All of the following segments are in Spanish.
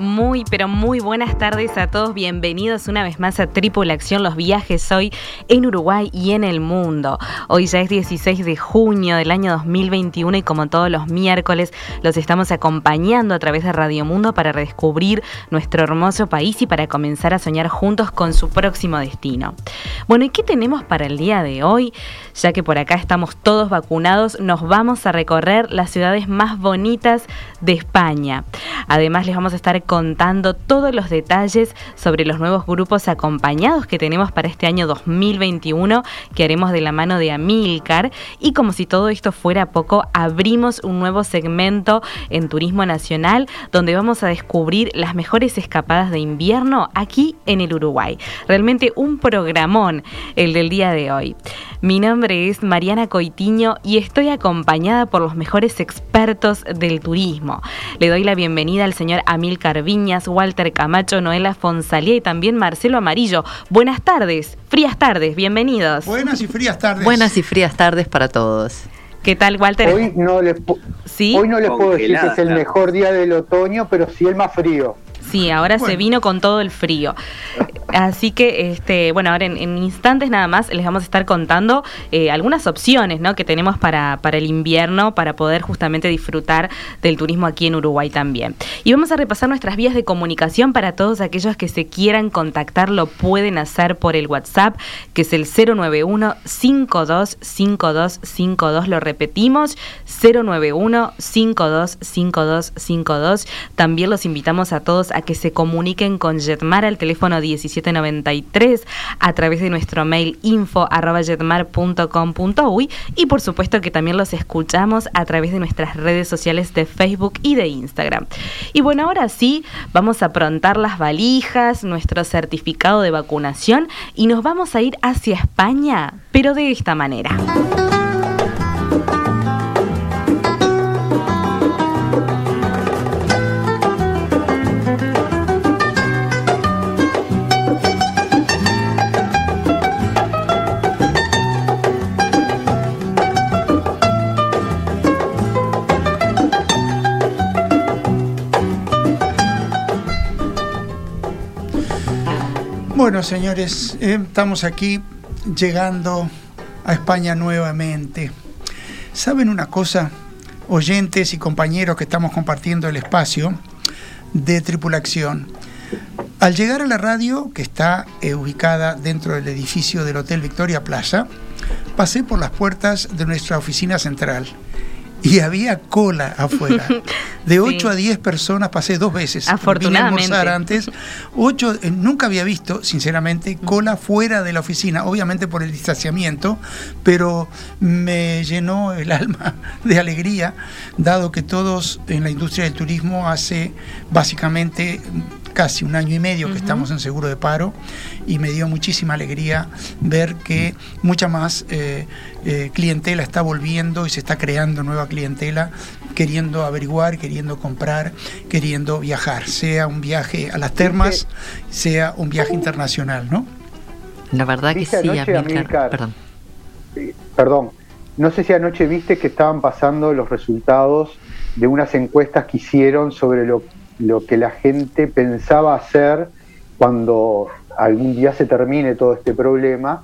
Muy, pero muy buenas tardes a todos. Bienvenidos una vez más a Tripulación, los viajes hoy en Uruguay y en el mundo. Hoy ya es 16 de junio del año 2021 y como todos los miércoles los estamos acompañando a través de Radio Mundo para redescubrir nuestro hermoso país y para comenzar a soñar juntos con su próximo destino. Bueno, ¿y qué tenemos para el día de hoy? Ya que por acá estamos todos vacunados, nos vamos a recorrer las ciudades más bonitas de España. Además les vamos a estar contando todos los detalles sobre los nuevos grupos acompañados que tenemos para este año 2021 que haremos de la mano de Amilcar y como si todo esto fuera poco, abrimos un nuevo segmento en Turismo Nacional donde vamos a descubrir las mejores escapadas de invierno aquí en el Uruguay. Realmente un programón el del día de hoy. Mi nombre es Mariana Coitiño y estoy acompañada por los mejores expertos del turismo. Le doy la bienvenida al señor Amilcar Viñas, Walter Camacho, Noela Fonsalía y también Marcelo Amarillo. Buenas tardes, frías tardes, bienvenidos. Buenas y frías tardes. Buenas y frías tardes para todos. ¿Qué tal, Walter? Hoy no les, ¿Sí? Hoy no les puedo decir que es el mejor día del otoño, pero sí el más frío. Sí, ahora se vino con todo el frío. Así que, este, bueno, ahora en, instantes nada más les vamos a estar contando eh, algunas opciones ¿no? que tenemos para, para el invierno, para poder justamente disfrutar del turismo aquí en Uruguay también. Y vamos a repasar nuestras vías de comunicación para todos aquellos que se quieran contactar, lo pueden hacer por el WhatsApp, que es el 091 525252 lo repetimos, 091 525252 También los invitamos a todos a que se comuniquen con Jetmar al teléfono 17 793 a través de nuestro mail info arroba y por supuesto que también los escuchamos a través de nuestras redes sociales de Facebook y de Instagram. Y bueno, ahora sí, vamos a aprontar las valijas, nuestro certificado de vacunación y nos vamos a ir hacia España, pero de esta manera. Bueno, señores, eh, estamos aquí llegando a España nuevamente. ¿Saben una cosa, oyentes y compañeros que estamos compartiendo el espacio de tripulación? Al llegar a la radio, que está eh, ubicada dentro del edificio del Hotel Victoria Plaza, pasé por las puertas de nuestra oficina central y había cola afuera. De 8 a 10 personas pasé dos veces. Afortunadamente. Vine a almorzar antes. Ocho, eh, nunca había visto, sinceramente, cola fuera de la oficina, obviamente por el distanciamiento, pero me llenó el alma de alegría, dado que todos en la industria del turismo hace básicamente casi un año y medio que estamos en seguro de paro y me dio muchísima alegría ver que mucha más eh, eh, clientela está volviendo y se está creando nueva clientela queriendo averiguar, queriendo comprar, queriendo viajar, sea un viaje a las termas, sea un viaje internacional, ¿no? La verdad que sí, Perdón. Perdón. No sé si anoche viste que estaban pasando los resultados de unas encuestas que hicieron sobre lo, lo que la gente pensaba hacer cuando algún día se termine todo este problema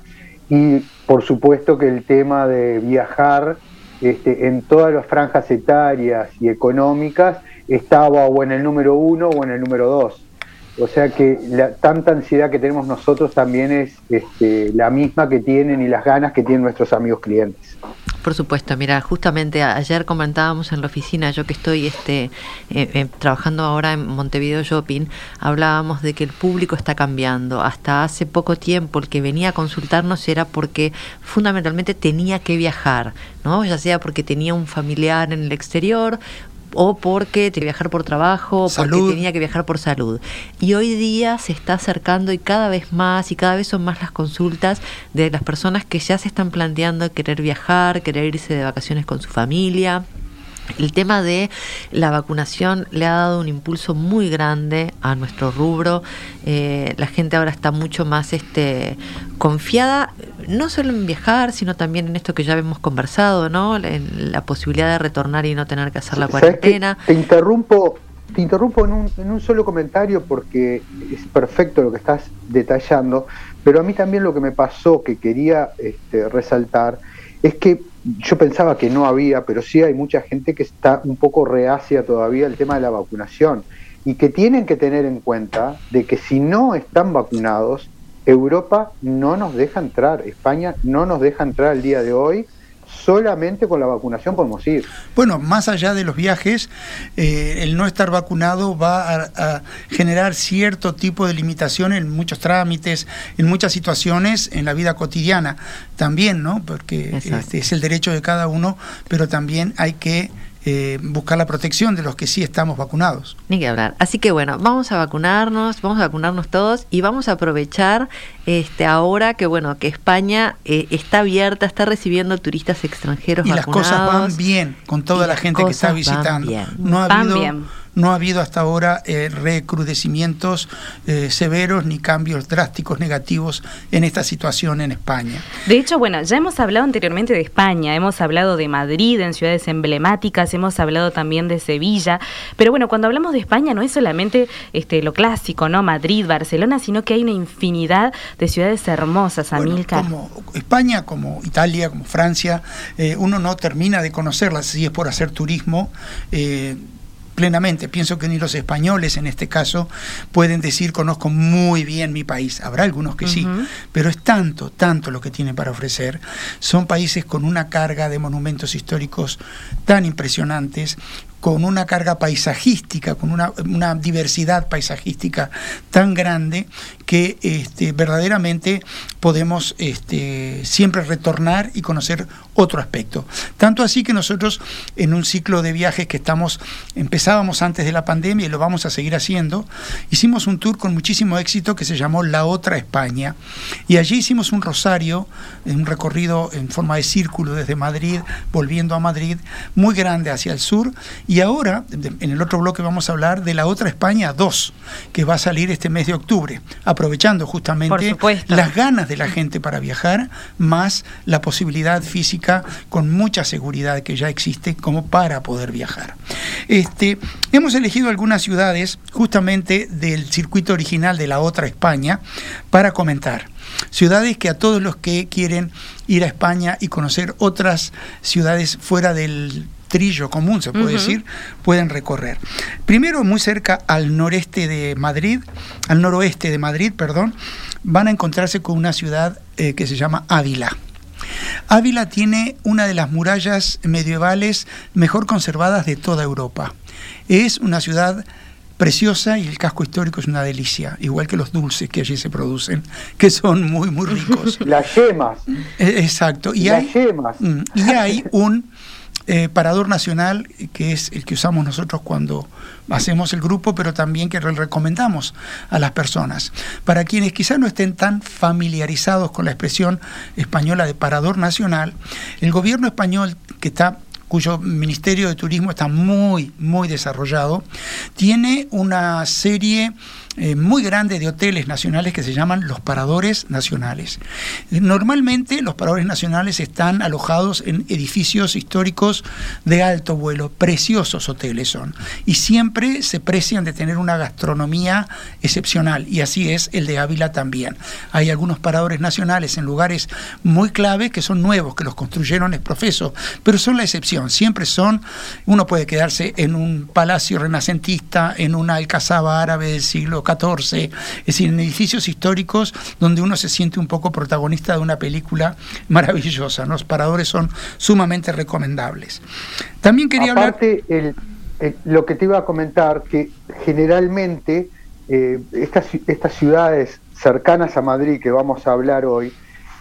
y por supuesto que el tema de viajar este, en todas las franjas etarias y económicas estaba o en el número uno o en el número dos. O sea que la tanta ansiedad que tenemos nosotros también es este, la misma que tienen y las ganas que tienen nuestros amigos clientes. Por supuesto, mira, justamente ayer comentábamos en la oficina, yo que estoy este, eh, eh, trabajando ahora en Montevideo Shopping, hablábamos de que el público está cambiando. Hasta hace poco tiempo el que venía a consultarnos era porque fundamentalmente tenía que viajar, ¿no? Ya sea porque tenía un familiar en el exterior o porque tenía que viajar por trabajo, o porque tenía que viajar por salud. Y hoy día se está acercando y cada vez más y cada vez son más las consultas de las personas que ya se están planteando querer viajar, querer irse de vacaciones con su familia. El tema de la vacunación le ha dado un impulso muy grande a nuestro rubro. Eh, la gente ahora está mucho más este, confiada, no solo en viajar, sino también en esto que ya hemos conversado, ¿no? En la posibilidad de retornar y no tener que hacer la cuarentena. Te interrumpo, te interrumpo en un, en un solo comentario porque es perfecto lo que estás detallando, pero a mí también lo que me pasó que quería este, resaltar es que yo pensaba que no había, pero sí hay mucha gente que está un poco reacia todavía al tema de la vacunación y que tienen que tener en cuenta de que si no están vacunados, Europa no nos deja entrar, España no nos deja entrar el día de hoy solamente con la vacunación podemos ir. Bueno, más allá de los viajes, eh, el no estar vacunado va a, generar cierto tipo de limitación en muchos trámites, en muchas situaciones en la vida cotidiana también, ¿no? Porque este es el derecho de cada uno, pero también hay que eh, buscar la protección de los que sí estamos vacunados. Ni que hablar. Así que bueno, vamos a vacunarnos, vamos a vacunarnos todos y vamos a aprovechar este ahora que bueno que España eh, está abierta, está recibiendo turistas extranjeros y las cosas van bien con toda la gente que está visitando. No ha habido no ha habido hasta ahora eh, recrudecimientos eh, severos ni cambios drásticos negativos en esta situación en España. De hecho, bueno, ya hemos hablado anteriormente de España, hemos hablado de Madrid en ciudades emblemáticas, hemos hablado también de Sevilla, pero bueno, cuando hablamos de España no es solamente este, lo clásico, ¿no? Madrid, Barcelona, sino que hay una infinidad de ciudades hermosas, Amilcar. como España, como Italia, como Francia, eh, uno no termina de conocerlas si es por hacer turismo plenamente. Pienso que ni los españoles en este caso pueden decir conozco muy bien mi país. Habrá algunos que sí, pero es tanto, tanto lo que tienen para ofrecer. Son países con una carga de monumentos históricos tan impresionantes, con una carga paisajística, con una, diversidad paisajística tan grande que este, verdaderamente podemos este, siempre retornar y conocer otro aspecto. Tanto así que nosotros en un ciclo de viajes que estamos, empezábamos antes de la pandemia y lo vamos a seguir haciendo, hicimos un tour con muchísimo éxito que se llamó La Otra España. Y allí hicimos un rosario, un recorrido en forma de círculo desde Madrid, volviendo a Madrid, muy grande hacia el sur. Y ahora, en el otro bloque vamos a hablar de La Otra España 2, que va a salir este mes de octubre aprovechando justamente las ganas de la gente para viajar, más la posibilidad física con mucha seguridad que ya existe como para poder viajar. Este, hemos elegido algunas ciudades justamente del circuito original de la otra España para comentar. Ciudades que a todos los que quieren ir a España y conocer otras ciudades fuera del trillo común, se puede decir, pueden recorrer. Primero, muy cerca al noreste de Madrid, al noroeste de Madrid, perdón, van a encontrarse con una ciudad eh, que se llama Ávila. Ávila tiene una de las murallas medievales mejor conservadas de toda Europa. Es una ciudad preciosa y el casco histórico es una delicia, igual que los dulces que allí se producen, que son muy, muy ricos. Las yemas. Eh, exacto. Y Las yemas. Mm, y hay un eh, parador nacional, que es el que usamos nosotros cuando hacemos el grupo, pero también que recomendamos a las personas. Para quienes quizás no estén tan familiarizados con la expresión española de parador nacional, el gobierno español que está cuyo Ministerio de Turismo está muy, muy desarrollado, tiene una serie eh, muy grande de hoteles nacionales que se llaman los paradores nacionales. Normalmente los paradores nacionales están alojados en edificios históricos de alto vuelo, preciosos hoteles son, y siempre se precian de tener una gastronomía excepcional, y así es el de Ávila también. Hay algunos paradores nacionales en lugares muy claves que son nuevos, que los construyeron es profeso, pero son la excepción, siempre son, uno puede quedarse en un palacio renacentista, en una alcazaba árabe del siglo 14, es decir, en edificios históricos donde uno se siente un poco protagonista de una película maravillosa. Los paradores son sumamente recomendables. También quería hablar... lo que te iba a comentar, que generalmente eh, estas, estas ciudades cercanas a Madrid que vamos a hablar hoy,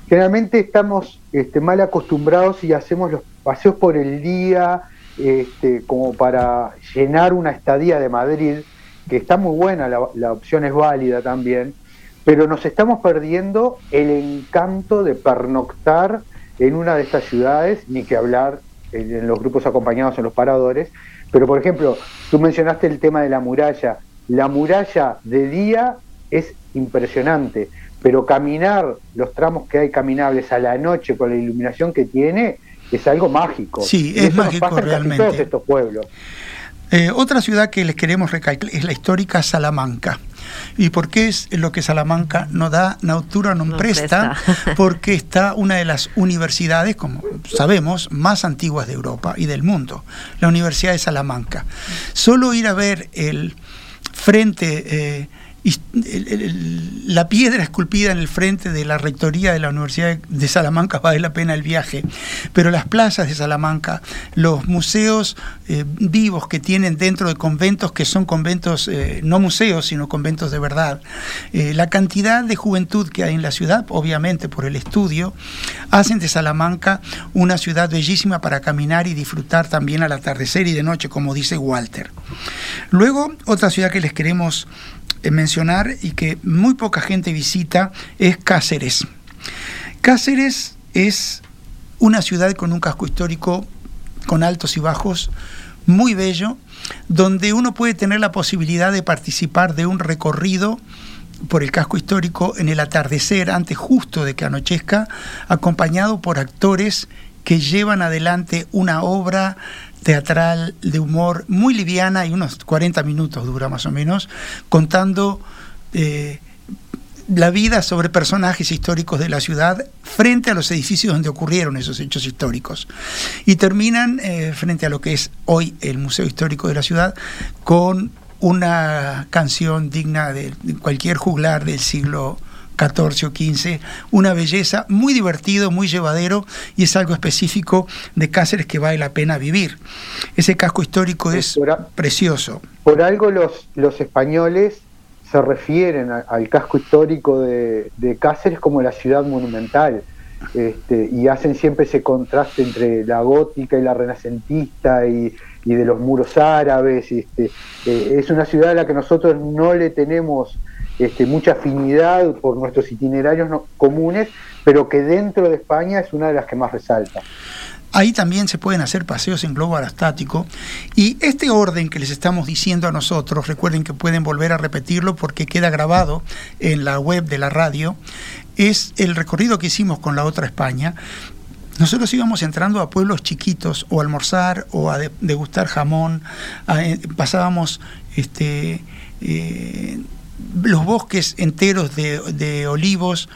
generalmente estamos este, mal acostumbrados y hacemos los paseos por el día este, como para llenar una estadía de Madrid que está muy buena, la, opción es válida también, pero nos estamos perdiendo el encanto de pernoctar en una de estas ciudades, ni que hablar en, los grupos acompañados en los paradores. Pero, por ejemplo, tú mencionaste el tema de la muralla. La muralla de día es impresionante, pero caminar los tramos que hay caminables a la noche con la iluminación que tiene es algo mágico. Sí, es mágico realmente. todos estos pueblos. Eh, otra ciudad que les queremos recalcar es la histórica Salamanca. ¿Y por qué es lo que Salamanca no da, Nautura no, presta? Porque está una de las universidades, como sabemos, más antiguas de Europa y del mundo, la Universidad de Salamanca. Solo ir a ver el frente... Eh, la piedra esculpida en el frente de la rectoría de la Universidad de Salamanca vale la pena el viaje, pero las plazas de Salamanca, los museos eh, vivos que tienen dentro de conventos que son conventos, eh, no museos, sino conventos de verdad, eh, la cantidad de juventud que hay en la ciudad, obviamente por el estudio, hacen de Salamanca una ciudad bellísima para caminar y disfrutar también al atardecer y de noche, como dice Walter. Luego, otra ciudad que les queremos mencionar y que muy poca gente visita es Cáceres. Cáceres es una ciudad con un casco histórico con altos y bajos, muy bello, donde uno puede tener la posibilidad de participar de un recorrido por el casco histórico en el atardecer, antes justo de que anochezca, acompañado por actores que llevan adelante una obra teatral de humor muy liviana y unos 40 minutos dura más o menos, contando eh, la vida sobre personajes históricos de la ciudad frente a los edificios donde ocurrieron esos hechos históricos. Y terminan eh, frente a lo que es hoy el Museo Histórico de la ciudad con una canción digna de cualquier juglar del siglo 14 o 15, una belleza, muy divertido, muy llevadero y es algo específico de Cáceres que vale la pena vivir. Ese casco histórico es precioso. Por algo los, los españoles se refieren al casco histórico de, Cáceres como la ciudad monumental. Este, y hacen siempre ese contraste entre la gótica y la renacentista y, de los muros árabes. Este, eh, es una ciudad a la que nosotros no le tenemos este, mucha afinidad por nuestros itinerarios comunes, pero que dentro de España es una de las que más resalta. Ahí también se pueden hacer paseos en globo aerostático. Y este orden que les estamos diciendo a nosotros, recuerden que pueden volver a repetirlo porque queda grabado en la web de la radio, es el recorrido que hicimos con la otra España. Nosotros íbamos entrando a pueblos chiquitos o a almorzar o a degustar jamón, eh, pasábamos este, eh, los bosques enteros de, olivos,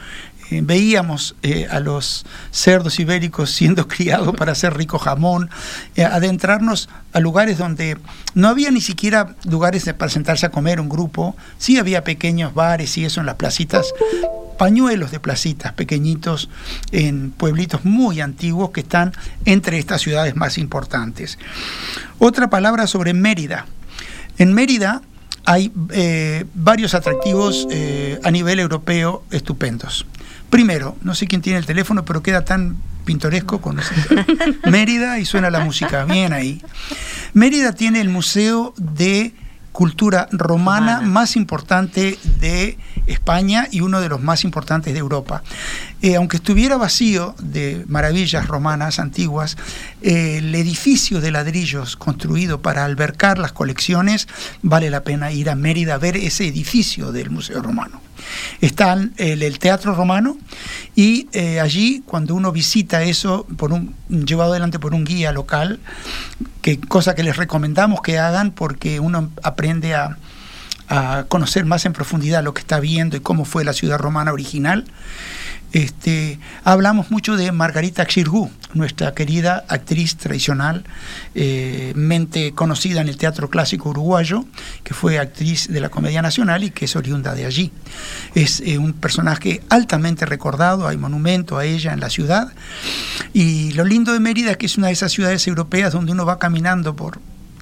eh, veíamos eh, a los cerdos ibéricos siendo criados para hacer rico jamón, eh, adentrarnos a lugares donde no había ni siquiera lugares para sentarse a comer un grupo, sí había pequeños bares y eso en las placitas, pañuelos de placitas pequeñitos en pueblitos muy antiguos que están entre estas ciudades más importantes. Otra palabra sobre Mérida. En Mérida hay eh, varios atractivos eh, a nivel europeo estupendos. Primero, no sé quién tiene el teléfono, pero queda tan pintoresco con Mérida y suena la música, bien ahí. Mérida tiene el Museo de cultura romana, más importante de España y uno de los más importantes de Europa. Eh, aunque estuviera vacío de maravillas romanas antiguas, eh, el edificio de ladrillos construido para albercar las colecciones, vale la pena ir a Mérida a ver ese edificio del Museo Romano. Está el, el Teatro Romano y eh, allí cuando uno visita eso, por un, llevado adelante por un guía local, que cosa que les recomendamos que hagan porque uno aprende a conocer más en profundidad lo que está viendo y cómo fue la ciudad romana original. Este, hablamos mucho de Margarita Xirgu, nuestra querida actriz tradicional, eh, mente conocida en el teatro clásico uruguayo, que fue actriz de la Comedia Nacional y que es oriunda de allí. Es eh, un personaje altamente recordado, hay monumento a ella en la ciudad. Y lo lindo de Mérida es que es una de esas ciudades europeas donde uno va caminando por,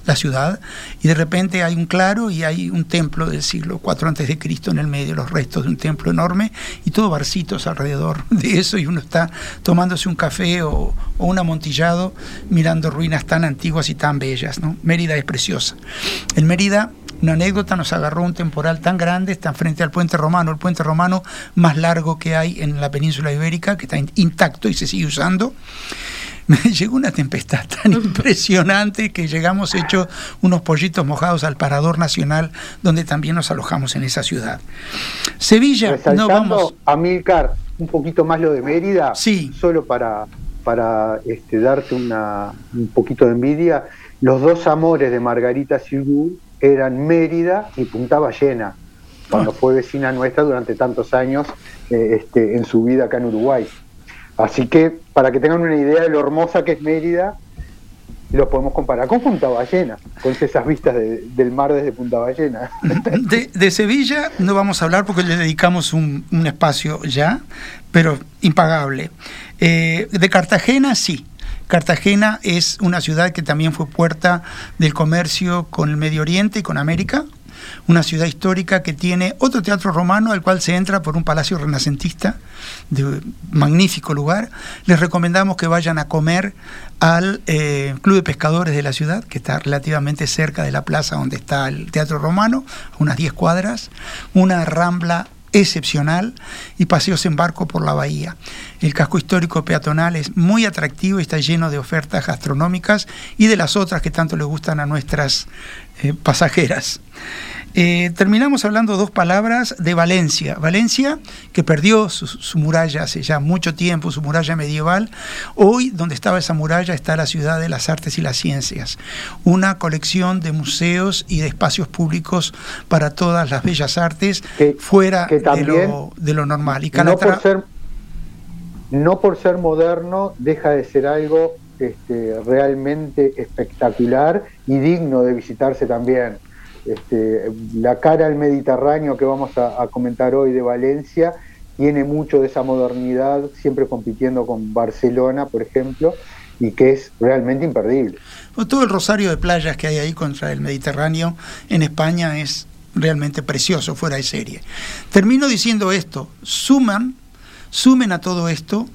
la ciudad y de repente hay un claro y hay un templo del siglo IV antes de Cristo en el medio, los restos de un templo enorme y todo barcitos alrededor de eso y uno está tomándose un café o, un amontillado mirando ruinas tan antiguas y tan bellas. ¿no? Mérida es preciosa. En Mérida una anécdota, nos agarró un temporal tan grande, está frente al puente romano, el puente romano más largo que hay en la península ibérica, que está intacto y se sigue usando me llegó una tempestad tan impresionante que llegamos hechos unos pollitos mojados al Parador Nacional, donde también nos alojamos en esa ciudad. Sevilla, no vamos. A Milcar, un poquito más lo de Mérida, sí. solo para, para este, darte una, un poquito de envidia. Los dos amores de Margarita Sirgu eran Mérida y Punta Ballena, cuando ah. fue vecina nuestra durante tantos años eh, este, en su vida acá en Uruguay. Así que, para que tengan una idea de lo hermosa que es Mérida, lo podemos comparar con Punta Ballena, con esas vistas del mar desde Punta Ballena. De, Sevilla no vamos a hablar porque le dedicamos un, espacio ya, pero impagable. Eh, de Cartagena sí. Cartagena es una ciudad que también fue puerta del comercio con el Medio Oriente y con América una ciudad histórica que tiene otro teatro romano al cual se entra por un palacio renacentista de magnífico lugar. Les recomendamos que vayan a comer al eh, Club de Pescadores de la ciudad, que está relativamente cerca de la plaza donde está el Teatro Romano, unas 10 cuadras, una rambla excepcional y paseos en barco por la bahía. El casco histórico peatonal es muy atractivo y está lleno de ofertas gastronómicas y de las otras que tanto le gustan a nuestras eh, pasajeras. Eh, terminamos hablando dos palabras de Valencia. Valencia, que perdió su, muralla hace ya mucho tiempo, su muralla medieval. Hoy, donde estaba esa muralla, está la ciudad de las artes y las ciencias. Una colección de museos y de espacios públicos para todas las bellas artes, fuera de, lo, normal. Y no, por ser, no por ser moderno, deja de ser algo este, realmente espectacular y digno de visitarse también. Este, la cara al Mediterráneo que vamos a, comentar hoy de Valencia tiene mucho de esa modernidad, siempre compitiendo con Barcelona, por ejemplo, y que es realmente imperdible. todo el rosario de playas que hay ahí contra el Mediterráneo en España es realmente precioso, fuera de serie. Termino diciendo esto, suman, sumen a todo esto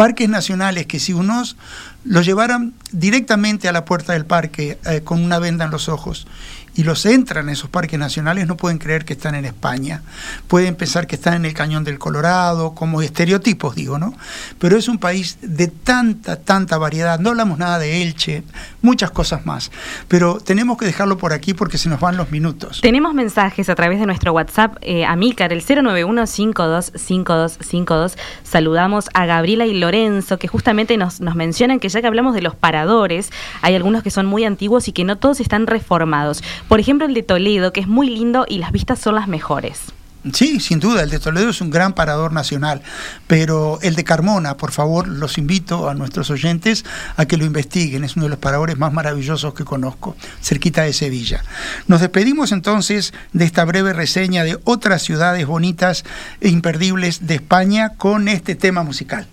parques nacionales que si unos los llevaran directamente a la puerta del parque eh, con una venda en los ojos y los entran en esos parques nacionales no pueden creer que están en España. Pueden pensar que están en el Cañón del Colorado, como estereotipos, digo, ¿no? Pero es un país de tanta, tanta variedad. No hablamos nada de Elche, muchas cosas más. Pero tenemos que dejarlo por aquí porque se nos van los minutos. Tenemos mensajes a través de nuestro WhatsApp, eh, a Milcar, el 091-525252. Saludamos a Gabriela y Lorenzo, que justamente nos, nos mencionan que ya que hablamos de los paradores, hay algunos que son muy antiguos y que no todos están reformados. Por ejemplo, el de Toledo, que es muy lindo y las vistas son las mejores. Sí, sin duda, el de Toledo es un gran parador nacional, pero el de Carmona, por favor, los invito a nuestros oyentes a que lo investiguen, es uno de los paradores más maravillosos que conozco, cerquita de Sevilla. Nos despedimos entonces de esta breve reseña de otras ciudades bonitas e imperdibles de España con este tema musical.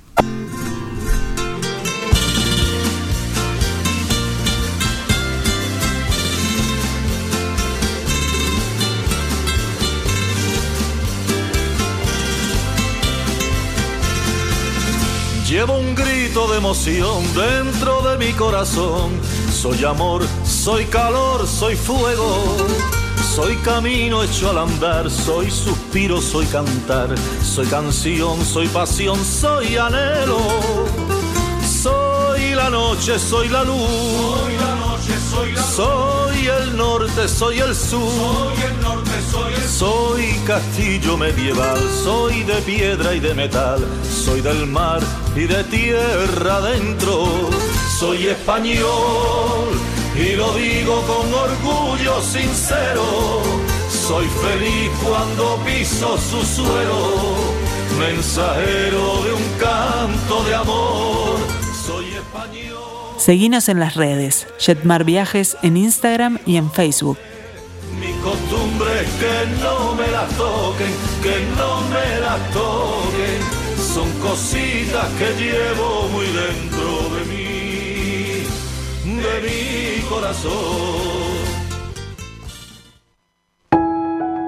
Llevo un grito de emoción dentro de mi corazón. Soy amor, soy calor, soy fuego. Soy camino hecho al andar, soy suspiro, soy cantar, soy canción, soy pasión, soy anhelo. Soy la noche, soy la luz. Soy la noche, soy la luz. Soy el norte, soy el sur. Soy el norte, soy el sur. Soy castillo medieval, soy de piedra y de metal, soy del mar y de tierra adentro. Soy español y lo digo con orgullo sincero. Soy feliz cuando piso su suelo, mensajero de un canto de amor. Soy español. Seguinos en las redes, Jetmar Viajes en Instagram y en Facebook. Mi costumbre es que no me la toquen, que no me la toquen. Son cositas que llevo muy dentro de mí, de mi corazón.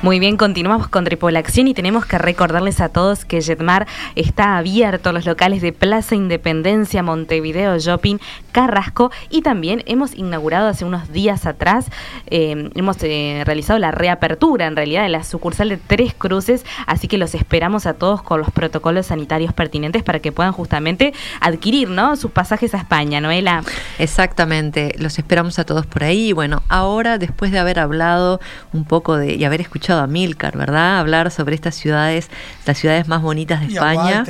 Muy bien, continuamos con Tripolación y tenemos que recordarles a todos que Jetmar está abierto los locales de Plaza Independencia, Montevideo Shopping, Carrasco y también hemos inaugurado hace unos días atrás, eh, hemos eh, realizado la reapertura en realidad de la sucursal de Tres Cruces, así que los esperamos a todos con los protocolos sanitarios pertinentes para que puedan justamente adquirir ¿no? sus pasajes a España, Noela. Exactamente, los esperamos a todos por ahí. Bueno, ahora después de haber hablado un poco de y haber escuchado a Milcar, ¿verdad? Hablar sobre estas ciudades, las ciudades más bonitas de España.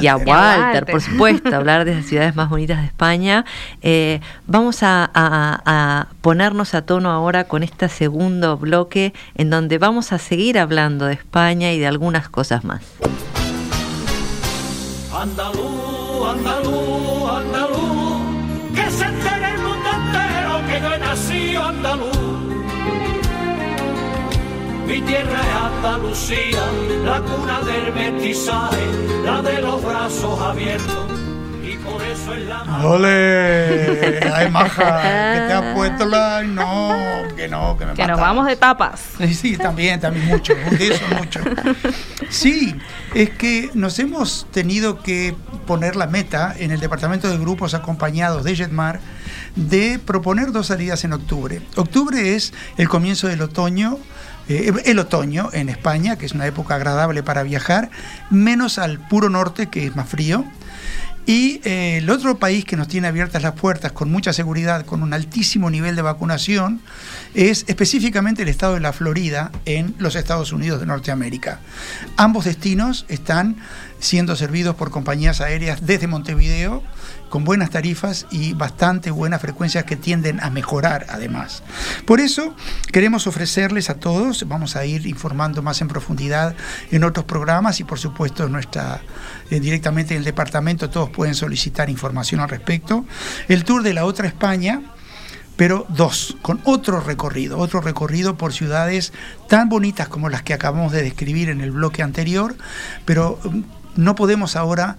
y, a Walter, por supuesto, hablar de las ciudades más bonitas de España. Eh, vamos a, ponernos a tono ahora con este segundo bloque en donde vamos a seguir hablando de España y de algunas cosas más. Andalú, andalú, andalú, que se entere el mundo entero que yo he nacido andaluz. Mi tierra es Andalucía, la cuna del mestizaje, la de los brazos abiertos. Y por eso es la ¡Ole! ¡Ay, maja! que te ha puesto la.? No, que no, que me Que nos mata. vamos de tapas. Sí, Sí, también, también mucho, de eso mucho. Sí, es que nos hemos tenido que poner la meta en el departamento de grupos acompañados de Jetmar de proponer dos salidas en octubre. Octubre es el comienzo del otoño. Eh, el otoño en España, que es una época agradable para viajar, menos al puro norte, que es más frío. Y eh, el otro país que nos tiene abiertas las puertas con mucha seguridad, con un altísimo nivel de vacunación, es específicamente el estado de la Florida en los Estados Unidos de Norteamérica. Ambos destinos están siendo servidos por compañías aéreas desde Montevideo con buenas tarifas y bastante buenas frecuencias que tienden a mejorar además. Por eso queremos ofrecerles a todos, vamos a ir informando más en profundidad en otros programas y por supuesto nuestra eh, directamente en el departamento todos pueden solicitar información al respecto. El tour de la otra España pero dos, con otro recorrido, otro recorrido por ciudades tan bonitas como las que acabamos de describir en el bloque anterior, pero mm, no podemos ahora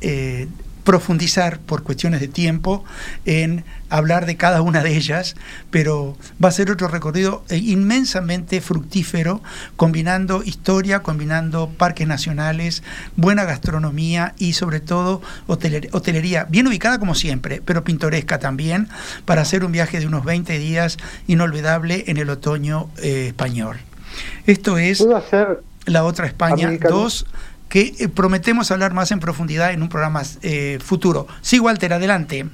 eh, profundizar por cuestiones de tiempo en hablar de cada una de ellas, pero va a ser otro recorrido eh, inmensamente fructífero, combinando historia, combinando parques nacionales, buena gastronomía y sobre todo hoteler- hotelería, bien ubicada como siempre, pero pintoresca también, para hacer un viaje de unos 20 días inolvidable en el otoño eh, español. Esto es ¿Puedo hacer la otra España Americano. 2 que eh, prometemos hablar más en profundidad en un programa eh, futuro. Sí, Walter, adelante.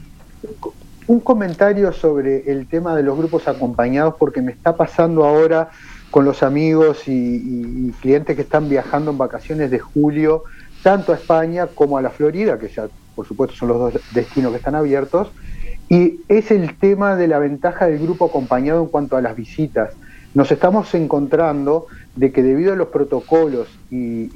un comentario sobre el tema de los grupos acompañados porque me está pasando ahora con los amigos y, clientes que están viajando en vacaciones de julio, tanto a España como a la Florida, que ya por supuesto son los dos destinos que están abiertos, y es el tema de la ventaja del grupo acompañado en cuanto a las visitas. Nos estamos encontrando de que debido a los protocolos y,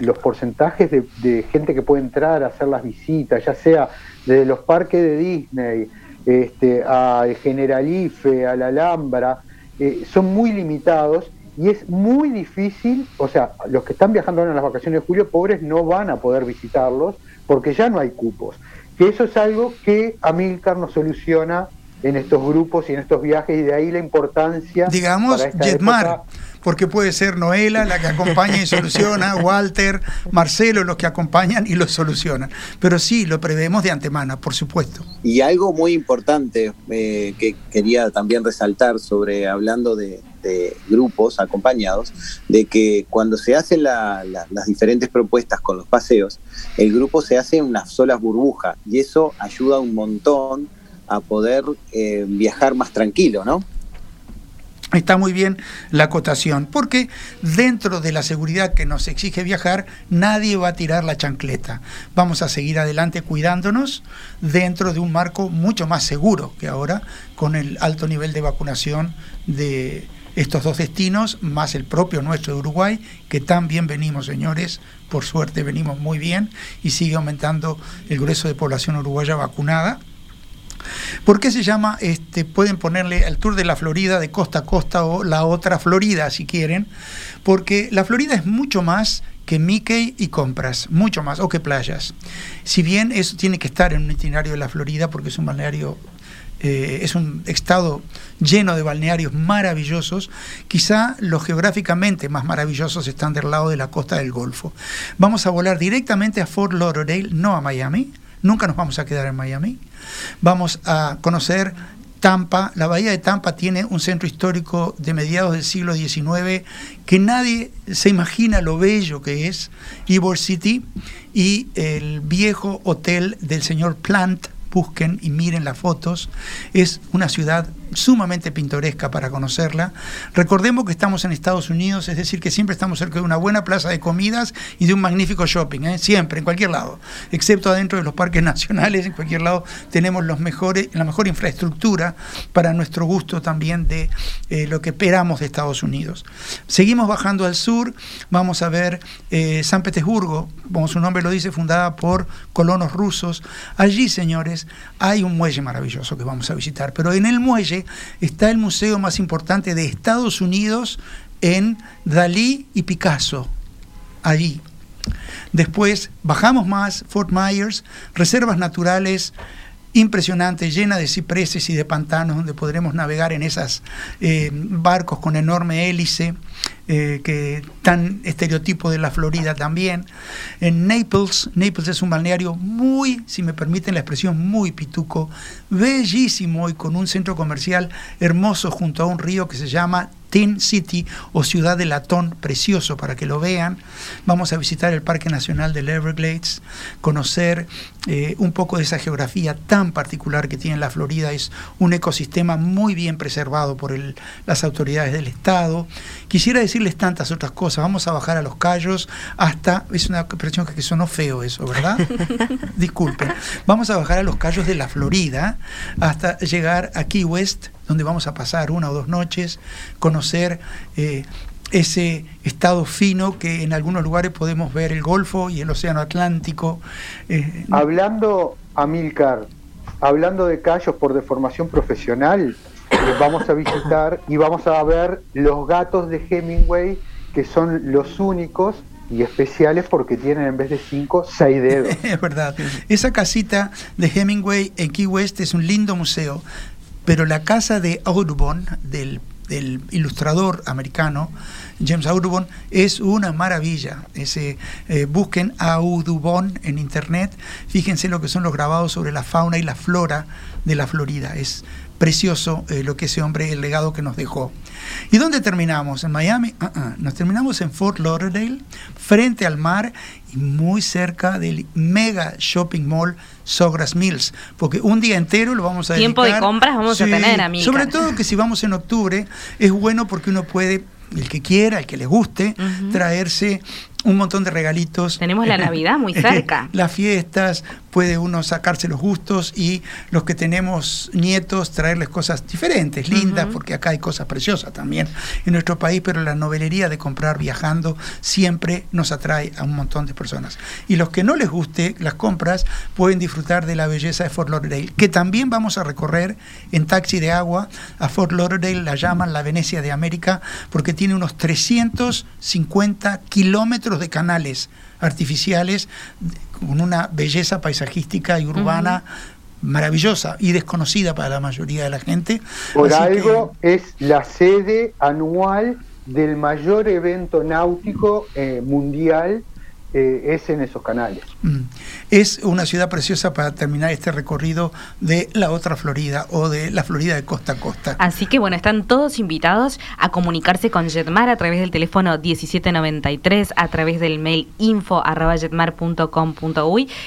los porcentajes de, de gente que puede entrar a hacer las visitas, ya sea desde los parques de Disney, este, a Generalife, a la Alhambra, eh, son muy limitados y es muy difícil, o sea, los que están viajando ahora en las vacaciones de julio, pobres, no van a poder visitarlos porque ya no hay cupos. Que eso es algo que Amilcar nos soluciona en estos grupos y en estos viajes y de ahí la importancia. Digamos, Jetmar, porque puede ser Noela la que acompaña y soluciona, Walter, Marcelo los que acompañan y lo solucionan. Pero sí, lo prevemos de antemano, por supuesto. Y algo muy importante eh, que quería también resaltar sobre hablando de, grupos acompañados, de que cuando se hacen las diferentes propuestas con los paseos, el grupo se hace en una sola burbuja y eso ayuda un montón a poder eh, viajar más tranquilo, ¿no? Está muy bien la acotación, porque dentro de la seguridad que nos exige viajar, nadie va a tirar la chancleta. Vamos a seguir adelante cuidándonos dentro de un marco mucho más seguro que ahora, con el alto nivel de vacunación de estos dos destinos, más el propio nuestro de Uruguay, que tan bien venimos, señores, por suerte venimos muy bien y sigue aumentando el grueso de población uruguaya vacunada ¿Por qué se llama, este, pueden ponerle el Tour de la Florida de costa a costa o la otra Florida si quieren? Porque la Florida es mucho más que Mickey y compras, mucho más, o que playas. Si bien eso tiene que estar en un itinerario de la Florida porque es un balneario eh, es un estado lleno de balnearios maravillosos, quizá los geográficamente más maravillosos están del lado de la costa del Golfo. Vamos a volar directamente a Fort Lauderdale, no a Miami, nunca nos vamos a quedar en Miami. Vamos a conocer Tampa. La bahía de Tampa tiene un centro histórico de mediados del siglo XIX que nadie se imagina lo bello que es, Ybor City, y el viejo hotel del señor Plant, busquen y miren las fotos. Es una ciudad sumamente pintoresca para conocerla. Recordemos que estamos en Estados Unidos, es decir, que siempre estamos cerca de una buena plaza de comidas y de un magnífico shopping, ¿eh? siempre, en cualquier lado, excepto adentro de los parques nacionales, en cualquier lado tenemos los mejores, la mejor infraestructura para nuestro gusto también de eh, lo que esperamos de Estados Unidos. Seguimos bajando al sur, vamos a ver eh, San Petersburgo, como su nombre lo dice, fundada por colonos rusos. Allí, señores, hay un muelle maravilloso que vamos a visitar, pero en el muelle está el museo más importante de Estados Unidos en Dalí y Picasso, allí. Después bajamos más, Fort Myers, reservas naturales impresionantes, llenas de cipreses y de pantanos, donde podremos navegar en esos eh, barcos con enorme hélice. Eh, que tan estereotipo de la Florida también. En Naples, Naples es un balneario muy, si me permiten la expresión, muy pituco, bellísimo y con un centro comercial hermoso junto a un río que se llama Tin City o Ciudad de Latón, precioso para que lo vean. Vamos a visitar el Parque Nacional del Everglades, conocer eh, un poco de esa geografía tan particular que tiene la Florida. Es un ecosistema muy bien preservado por las autoridades del Estado. Quisiera decirles tantas otras cosas. Vamos a bajar a los callos hasta, es una expresión que sonó feo eso, ¿verdad? Disculpen. Vamos a bajar a los callos de la Florida hasta llegar a Key West donde vamos a pasar una o dos noches, conocer eh, ese estado fino que en algunos lugares podemos ver el Golfo y el Océano Atlántico. Eh, hablando, Amilcar, hablando de callos por deformación profesional, eh, vamos a visitar y vamos a ver los gatos de Hemingway, que son los únicos y especiales porque tienen en vez de cinco, seis dedos. es verdad. Esa casita de Hemingway en Key West es un lindo museo. Pero la casa de Audubon, del, ilustrador americano, James Audubon, es una maravilla. Ese, eh, busquen Audubon en internet, fíjense lo que son los grabados sobre la fauna y la flora de la Florida. Es precioso eh, lo que ese hombre, el legado que nos dejó. ¿Y dónde terminamos? ¿En Miami? Ah, ah. Nos terminamos en Fort Lauderdale, frente al mar y muy cerca del mega shopping mall Sogras Mills, porque un día entero lo vamos a Tiempo de compras vamos a tener. Sobre todo que si vamos en octubre, es bueno porque uno puede el que quiera, el que le guste, traerse un montón de regalitos. Tenemos la Navidad muy cerca. Las fiestas, puede uno sacarse los gustos y los que tenemos nietos traerles cosas diferentes, lindas, porque acá hay cosas preciosas también en nuestro país, pero la novelería de comprar viajando siempre nos atrae a un montón de personas. Y los que no les guste las compras pueden disfrutar de la belleza de Fort Lauderdale, que también vamos a recorrer en taxi de agua a Fort Lauderdale, la llaman la Venecia de América, porque tiene unos 350 kilómetros de canales artificiales con una belleza paisajística y urbana maravillosa y desconocida para la mayoría de la gente. Por algo es la sede anual del mayor evento náutico eh, mundial eh, es en esos canales. Mm. Es una ciudad preciosa para terminar este recorrido de la otra Florida o de la Florida de costa a costa. Así que bueno, están todos invitados a comunicarse con Jetmar a través del teléfono 1793, a través del mail info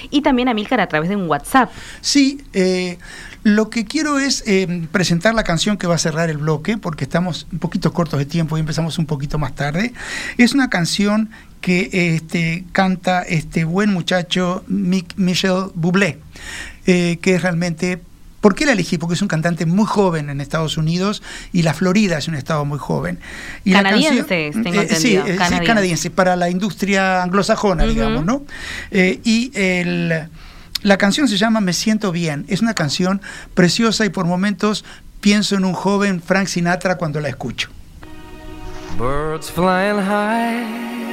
y también a Milcar a través de un WhatsApp. Sí, eh, lo que quiero es eh, presentar la canción que va a cerrar el bloque, porque estamos un poquito cortos de tiempo y empezamos un poquito más tarde. Es una canción que este, canta este buen muchacho Michel Bublé, eh, que es realmente ¿Por qué la elegí? Porque es un cantante muy joven en Estados Unidos y la Florida es un estado muy joven. Y canadiense, tengo eh, entendido. Sí, canadiense. para la industria anglosajona, digamos, ¿no? Eh, y la canción se llama Me siento bien. Es una canción preciosa y por momentos pienso en un joven Frank Sinatra cuando la escucho. Birds flying high.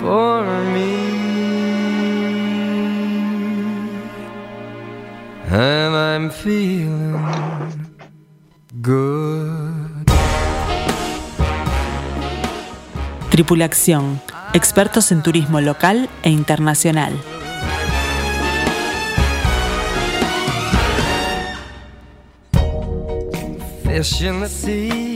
for me. And I'm feeling good. Tripulación, expertos en turismo local e internacional. Fish in the sea.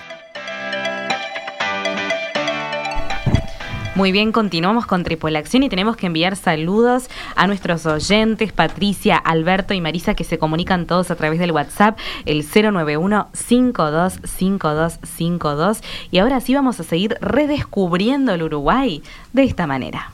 Muy bien, continuamos con Tripulación y tenemos que enviar saludos a nuestros oyentes, Patricia, Alberto y Marisa, que se comunican todos a través del WhatsApp, el 091-525252. Y ahora sí vamos a seguir redescubriendo el Uruguay de esta manera.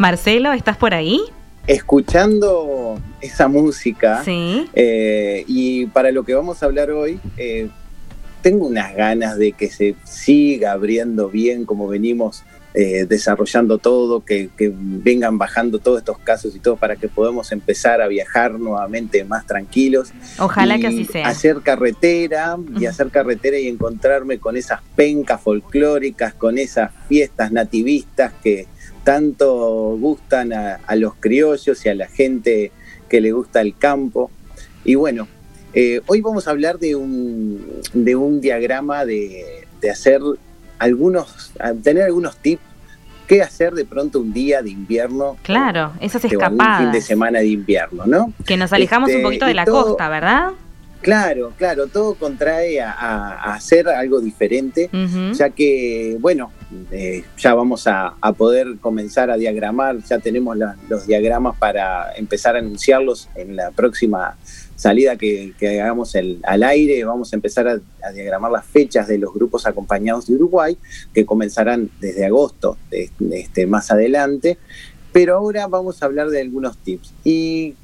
Marcelo, ¿estás por ahí? Escuchando esa música sí. Eh, y para lo que vamos a hablar hoy, eh, tengo unas ganas de que se siga abriendo bien como venimos eh, desarrollando todo, que, vengan bajando todos estos casos y todo para que podamos empezar a viajar nuevamente más tranquilos. Ojalá que así sea. Hacer carretera y hacer carretera y encontrarme con esas pencas folclóricas, con esas fiestas nativistas que, tanto gustan a, los criollos y a la gente que le gusta el campo. Y bueno, eh, hoy vamos a hablar de un, diagrama de, hacer algunos, tener algunos tips qué hacer de pronto un día de invierno. Claro, esas escapadas. Un fin de semana de invierno, ¿no? Que nos alejamos un Este, poquito de la todo- costa, ¿verdad? Claro, claro, todo contrae a, hacer algo diferente, ya que, bueno, eh, ya vamos a, a poder comenzar a diagramar, ya tenemos la- los diagramas para empezar a anunciarlos en la próxima salida que, que hagamos el- al aire, vamos a empezar a, a diagramar las fechas de los grupos acompañados de Uruguay, que comenzarán desde agosto, de- de este, más adelante, pero ahora vamos a hablar de algunos tips. Y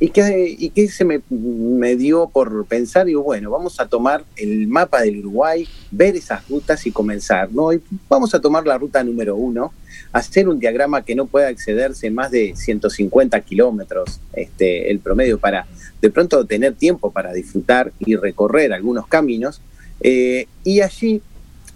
¿Y qué, y qué se me, me dio por pensar? Digo, bueno, vamos a tomar el mapa del Uruguay, ver esas rutas y comenzar, ¿no? Y vamos a tomar la ruta número uno, hacer un diagrama que no pueda excederse más de 150 kilómetros, este, el promedio, para de pronto tener tiempo para disfrutar y recorrer algunos caminos, eh, y allí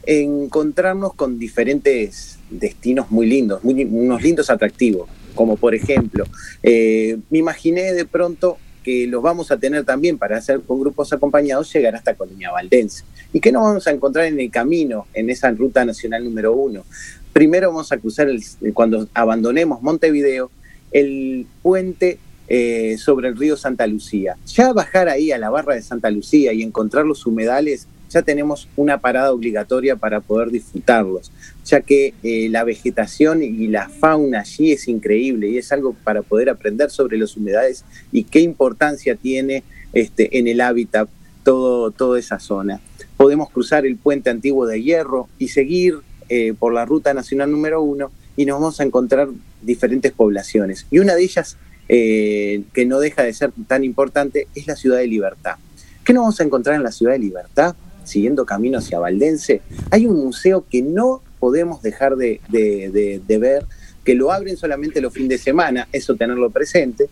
encontrarnos con diferentes destinos muy lindos, muy, unos lindos atractivos, como por ejemplo, eh, me imaginé de pronto que los vamos a tener también para hacer con grupos acompañados llegar hasta Colonia Valdense. ¿Y qué nos vamos a encontrar en el camino, en esa ruta nacional número uno? Primero vamos a cruzar, el, cuando abandonemos Montevideo, el puente eh, sobre el río Santa Lucía. Ya bajar ahí a la barra de Santa Lucía y encontrar los humedales, ya tenemos una parada obligatoria para poder disfrutarlos, ya que eh, la vegetación y la fauna allí es increíble y es algo para poder aprender sobre los humedales y qué importancia tiene este, en el hábitat todo, toda esa zona. Podemos cruzar el puente antiguo de hierro y seguir eh, por la ruta nacional número uno y nos vamos a encontrar diferentes poblaciones. Y una de ellas, eh, que no deja de ser tan importante, es la ciudad de Libertad. ¿Qué nos vamos a encontrar en la ciudad de Libertad? Siguiendo camino hacia Valdense, hay un museo que no podemos dejar de, ver, que lo abren solamente los fines de semana, eso tenerlo presente,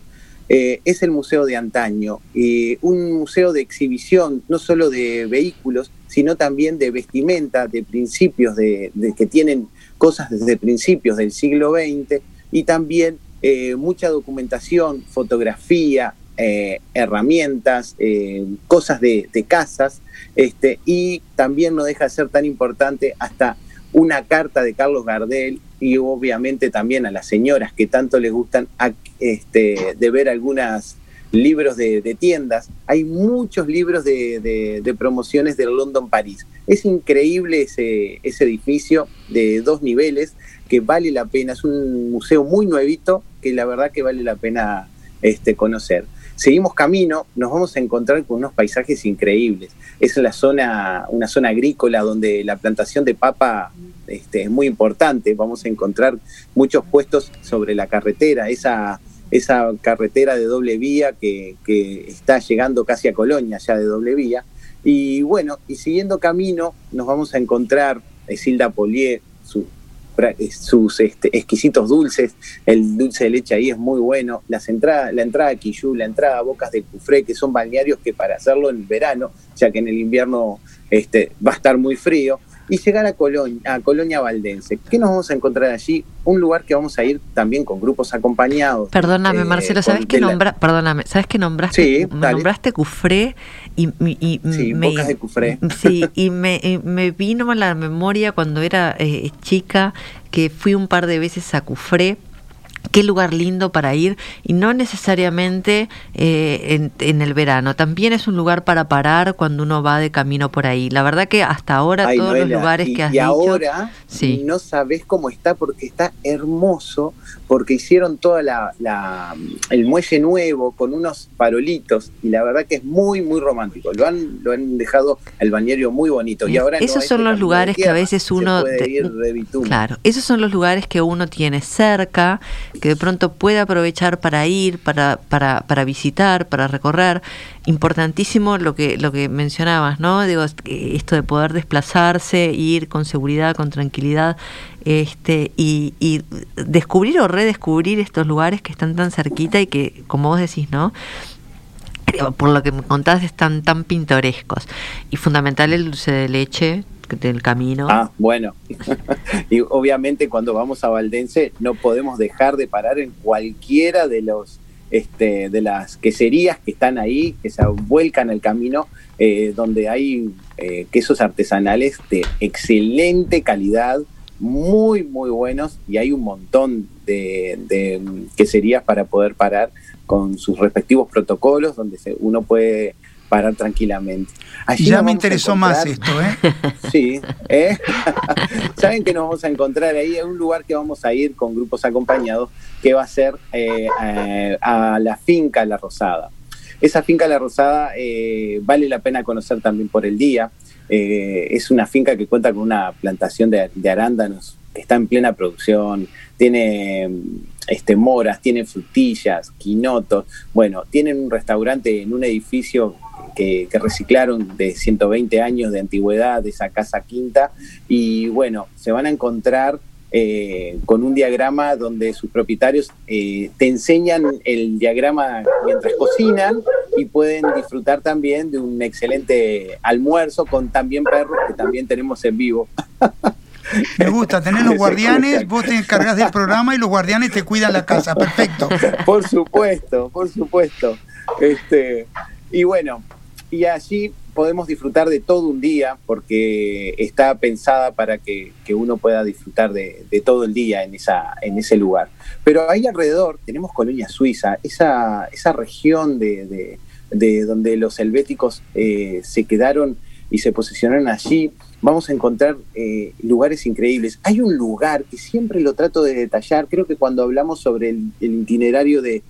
eh, es el Museo de Antaño, eh, un museo de exhibición no solo de vehículos, sino también de vestimenta, de principios, de, que tienen cosas desde principios del siglo XX y también eh, mucha documentación, fotografía, eh, herramientas, cosas de casas, este, y también no deja de ser tan importante hasta una carta de Carlos Gardel y obviamente también a las señoras que tanto les gustan a, este, de ver algunos libros de, tiendas. Hay muchos libros de, de, de, promociones del London París. Es increíble ese, ese edificio de dos niveles que vale la pena. Es un museo muy nuevito que la verdad que vale la pena este, conocer. Seguimos camino, nos vamos a encontrar con unos paisajes increíbles. Es la zona, una zona agrícola donde la plantación de papa este, es muy importante. Vamos a encontrar muchos puestos sobre la carretera, esa, esa carretera de doble vía que, está llegando casi a Colonia ya de doble vía. Y bueno, y siguiendo camino nos vamos a encontrar Silda Polié, su sus este, exquisitos dulces, el dulce de leche ahí es muy bueno, las entradas, la entrada a Quillú, la entrada a Bocas del Cufré, que son balnearios que para hacerlo en verano, ya que en el invierno este, va a estar muy frío, y llegar a Colonia, a Colonia Valdense. ¿Qué nos vamos a encontrar allí? Un lugar que vamos a ir también con grupos acompañados. Perdóname, eh, Marcelo, ¿sabes qué la... nombra, perdóname, ¿sabes que nombraste, sí, nombraste Cufré y, y, sí, me, Bocas de Cufré. Sí, y me, me, vino a la memoria cuando era eh, chica que fui un par de veces a Cufré qué lugar lindo para ir y no necesariamente eh, en, en, el verano, también es un lugar para parar cuando uno va de camino por ahí. La verdad que hasta ahora Ay, todos Noela, los lugares y, que has y dicho, ahora sí. no sabes cómo está porque está hermoso, porque hicieron toda la, la, el muelle nuevo con unos farolitos y la verdad que es muy muy romántico. Lo han lo han dejado el balneario muy bonito y ahora esos no son los lugares que a veces uno se puede ir de claro, esos son los lugares que uno tiene cerca, que de pronto puede aprovechar para ir, para, para, para visitar, para recorrer. Importantísimo lo que, lo que mencionabas, ¿no? Digo, esto de poder desplazarse, ir con seguridad, con tranquilidad, este, y, y descubrir o redescubrir estos lugares que están tan cerquita y que, como vos decís, ¿no? por lo que me contás están tan pintorescos y fundamental el dulce de leche del camino. Ah, bueno. y obviamente cuando vamos a Valdense no podemos dejar de parar en cualquiera de los este, de las queserías que están ahí, que se vuelcan al camino, eh, donde hay eh, quesos artesanales de excelente calidad, muy, muy buenos y hay un montón de, de queserías para poder parar con sus respectivos protocolos donde uno puede parar tranquilamente. ya me interesó más esto, ¿eh? Sí, ¿eh? Saben que nos vamos a encontrar ahí en un lugar que vamos a ir con grupos acompañados, que va a ser eh, a la finca La Rosada. Esa finca La Rosada eh, vale la pena conocer también por el día. Eh, es una finca que cuenta con una plantación de, arándanos que está en plena producción, tiene este, moras, tiene frutillas, quinotos. Bueno, tienen un restaurante en un edificio que, que, reciclaron de 120 años de antigüedad, de esa casa quinta, y bueno, se van a encontrar eh, con un diagrama donde sus propietarios eh, te enseñan el diagrama mientras cocinan y pueden disfrutar también de un excelente almuerzo con también perros que también tenemos en vivo. Me gusta tener los guardianes, vos te encargas del programa y los guardianes te cuidan la casa, perfecto. Por supuesto, por supuesto. Este, y bueno, y allí podemos disfrutar de todo un día porque está pensada para que, uno pueda disfrutar de, todo el día en, esa, en ese lugar. Pero ahí alrededor tenemos Colonia Suiza, esa, esa región de, donde los helvéticos eh, se quedaron y se posicionaron allí. Vamos a encontrar eh, lugares increíbles. Hay un lugar que siempre lo trato de detallar, creo que cuando hablamos sobre el itinerario de,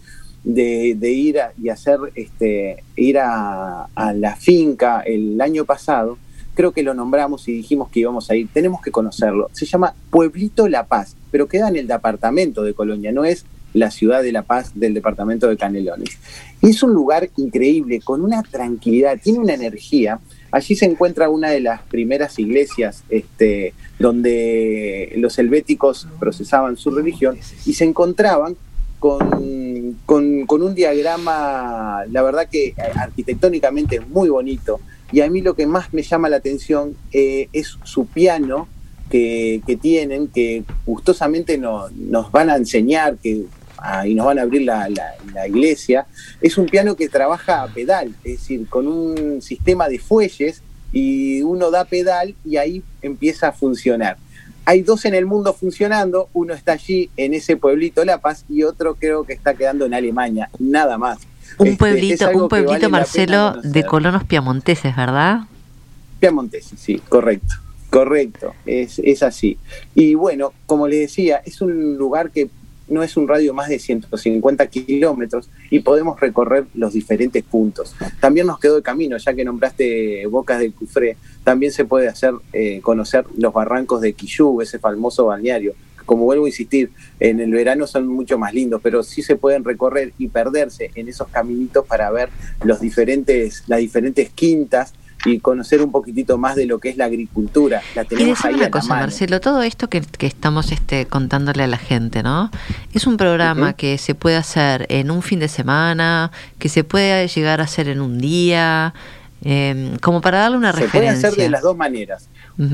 de, ir y hacer este, ir a, la finca el año pasado, creo que lo nombramos y dijimos que íbamos a ir, tenemos que conocerlo. Se llama Pueblito La Paz, pero queda en el departamento de Colonia, no es la ciudad de La Paz del departamento de Canelones. Es un lugar increíble, con una tranquilidad, tiene una energía. Allí se encuentra una de las primeras iglesias este, donde los helvéticos procesaban su religión y se encontraban con, con, un diagrama, la verdad que arquitectónicamente es muy bonito. Y a mí lo que más me llama la atención eh, es su piano que, tienen, que gustosamente nos van a enseñar que, y nos van a abrir la, la, iglesia. Es un piano que trabaja a pedal, es decir, con un sistema de fuelles y uno da pedal y ahí empieza a funcionar hay dos en el mundo funcionando, uno está allí en ese pueblito La Paz y otro creo que está quedando en Alemania, nada más. Un este, pueblito, un pueblito Marcelo de colonos piamonteses, ¿verdad? Piamonteses, sí, correcto, correcto, es, es así. Y bueno, como le decía, es un lugar que no es un radio más de 150 kilómetros y podemos recorrer los diferentes puntos. También nos quedó de camino, ya que nombraste Bocas del Cufré, también se puede hacer eh, conocer los barrancos de Quillú, ese famoso balneario. Como vuelvo a insistir, en el verano son mucho más lindos, pero sí se pueden recorrer y perderse en esos caminitos para ver los diferentes, las diferentes quintas y conocer un poquitito más de lo que es la agricultura. La tenemos y una cosa, Marcelo, todo esto que, estamos este, contándole a la gente, ¿no? Es un programa que se puede hacer en un fin de semana, que se puede llegar a hacer en un día, em, como para darle una referencia. Se puede hacer de las dos maneras.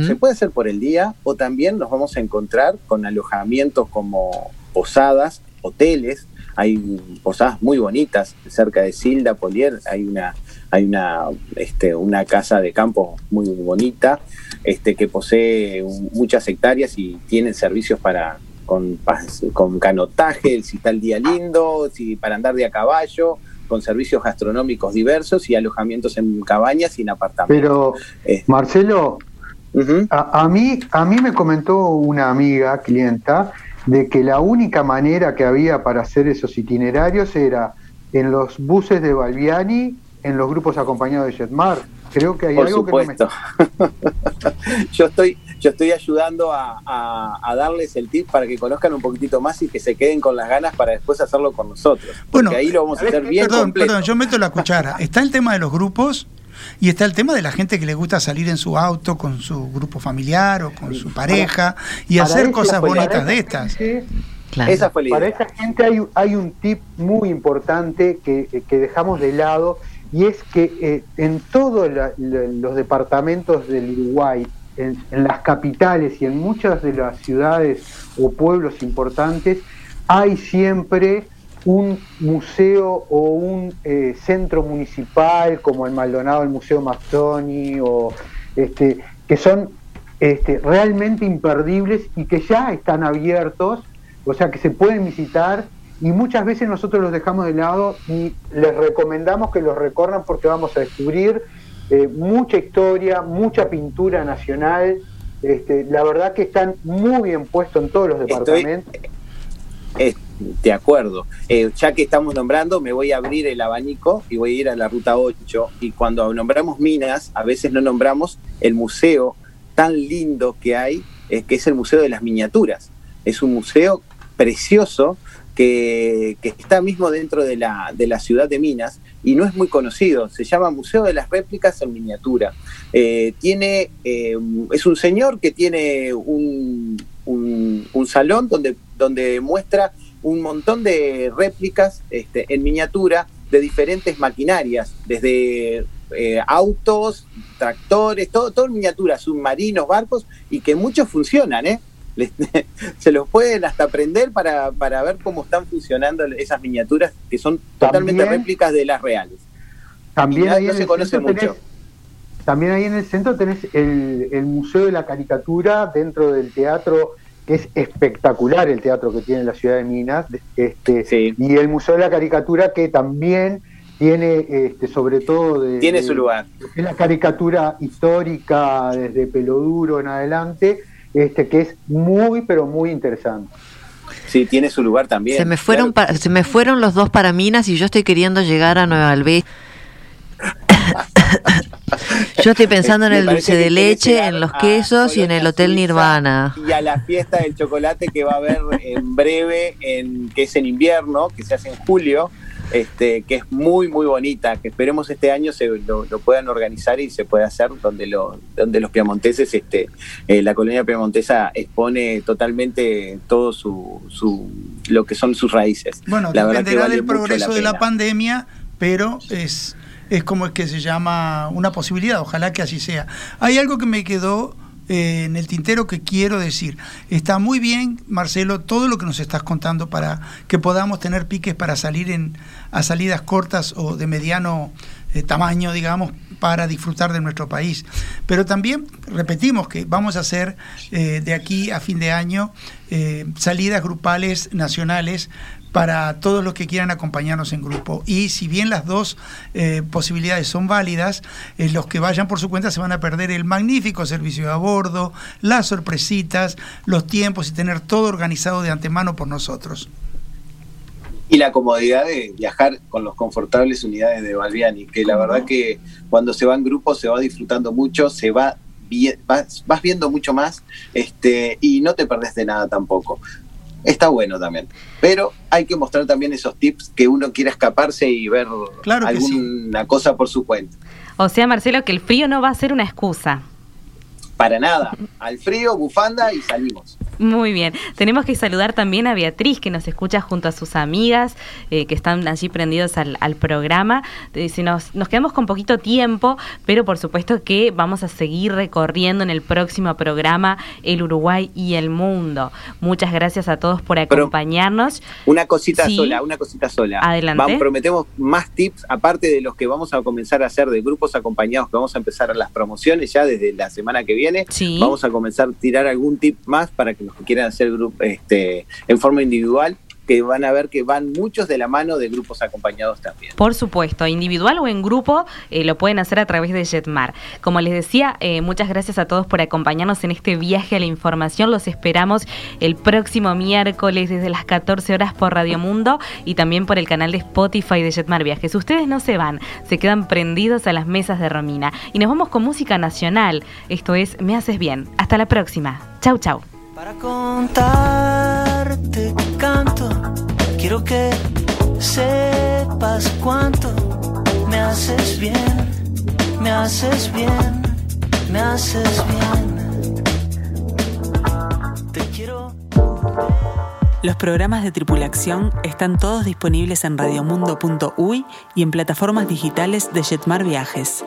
Se puede hacer por el día o también nos vamos a encontrar con alojamientos como posadas, hoteles, hay posadas muy bonitas cerca de Silda, Polier, hay una hay una, este, una casa de campo muy bonita este, que posee muchas hectáreas y tiene servicios para con, con canotaje, si está el día lindo, si para andar de a caballo, con servicios gastronómicos diversos y alojamientos en cabañas y en apartamentos. Pero, eh, Marcelo, a, mí, a mí me comentó una amiga, clienta, de que la única manera que había para hacer esos itinerarios era en los buses de Balbiani en los grupos acompañados de Jetmar. Creo que hay algo que no me... yo estoy yo estoy ayudando a, darles el tip para que conozcan un poquitito más y que se queden con las ganas para después hacerlo con nosotros. Bueno, ahí lo vamos a hacer bien Perdón, perdón, yo meto la cuchara. Está el tema de los grupos y está el tema de la gente que le gusta salir en su auto con su grupo familiar o con su pareja y hacer cosas bonitas de estas. Esa fue la idea. Para esa gente hay, hay un tip muy importante que, que dejamos de lado y es que eh, en todos los departamentos del Uruguay, en, las capitales y en muchas de las ciudades o pueblos importantes, hay siempre un museo o un eh, centro municipal como el Maldonado, el Museo Mastoni, o este, que son este, realmente imperdibles y que ya están abiertos, o sea que se pueden visitar y muchas veces nosotros los dejamos de lado y les recomendamos que los recorran porque vamos a descubrir eh, mucha historia, mucha pintura nacional. Este, la verdad que están muy bien puestos en todos los departamentos. de acuerdo. Eh, ya que estamos nombrando, me voy a abrir el abanico y voy a ir a la ruta 8. Y cuando nombramos minas, a veces no nombramos el museo tan lindo que hay, eh, que es el Museo de las Miniaturas. Es un museo precioso que, está mismo dentro de la, de la, ciudad de Minas y no es muy conocido. Se llama Museo de las Réplicas en Miniatura. Eh, tiene, eh, es un señor que tiene un, un, salón donde, donde muestra un montón de réplicas este, en miniatura de diferentes maquinarias, desde eh, autos, tractores, todo, todo en miniatura, submarinos, barcos, y que muchos funcionan, ¿eh? se los pueden hasta aprender para, ver cómo están funcionando esas miniaturas que son totalmente réplicas de las reales. También ahí se conoce mucho. también ahí en el centro tenés el, Museo de la Caricatura dentro del teatro que es espectacular el teatro que tiene la ciudad de Minas, este, y el Museo de la Caricatura que también tiene este, sobre todo de, tiene su lugar. la caricatura histórica desde Peloduro en adelante, este, que es muy, pero muy interesante. Sí, tiene su lugar también. Se me fueron, se me fueron los dos para Minas y yo estoy queriendo llegar a Nueva Albe. Yo estoy pensando en el dulce de leche, en los quesos y en el Hotel Nirvana. Y a la fiesta del chocolate que va a haber en breve, en, que es en invierno, que se hace en julio, este, que es muy, muy bonita, que esperemos este año se lo, puedan organizar y se pueda hacer donde, lo, donde los piamonteses, este, eh, la colonia piamontesa expone totalmente todo su, su, lo que son sus raíces. Bueno, la dependerá del progreso de la pandemia, pero es, es como es que se llama una posibilidad, ojalá que así sea. Hay algo que me quedó eh, en el tintero que quiero decir. Está muy bien, Marcelo, todo lo que nos estás contando para que podamos tener piques para salir en, a salidas cortas o de mediano eh, tamaño, digamos, para disfrutar de nuestro país. Pero también repetimos que vamos a hacer eh, de aquí a fin de año salidas grupales nacionales para todos los que quieran acompañarnos en grupo. Y si bien las dos eh, posibilidades son válidas, eh, los que vayan por su cuenta se van a perder el magnífico servicio a bordo, las sorpresitas, los tiempos y tener todo organizado de antemano por nosotros. Y la comodidad de viajar con los confortables unidades de Balbiani, que la verdad que cuando se va en grupo se va disfrutando mucho, se va Vas, vas, viendo mucho más este, y no te perdés de nada tampoco está bueno también. Pero hay que mostrar también esos tips que uno quiera escaparse y ver alguna cosa por su cuenta. O sea, Marcelo, que el frío no va a ser una excusa. Para nada. Al frío, bufanda y salimos. Muy bien. Tenemos que saludar también a Beatriz, que nos escucha junto a sus amigas, eh, que están allí prendidos al, programa. Eh, nos, nos quedamos con poquito tiempo, pero por supuesto que vamos a seguir recorriendo en el próximo programa el Uruguay y el mundo. Muchas gracias a todos por acompañarnos. una cosita sola, una cosita sola. Adelante. prometemos más tips, aparte de los que vamos a comenzar a hacer de grupos acompañados, que vamos a empezar las promociones ya desde la semana que viene. Vamos a comenzar a tirar algún tip más para que los que quieran hacer grupo, este, en forma individual, que van a ver que van muchos de la mano de grupos acompañados también. Por supuesto, individual o en grupo eh, lo pueden hacer a través de Jetmar. Como les decía, eh, muchas gracias a todos por acompañarnos en este viaje a la información. Los esperamos el próximo miércoles desde las 14 horas por Radio Mundo y también por el canal de Spotify de Jetmar Viajes. Ustedes no se van, se quedan prendidos a las mesas de Romina. Y nos vamos con música nacional. Esto es Me Haces Bien. Hasta la próxima. Chau, chau. Para contarte canto, quiero que sepas cuánto me haces bien, me haces bien, me haces bien. Te quiero. Los programas de tripulación están todos disponibles en radiomundo.uy y en plataformas digitales de Jetmar Viajes.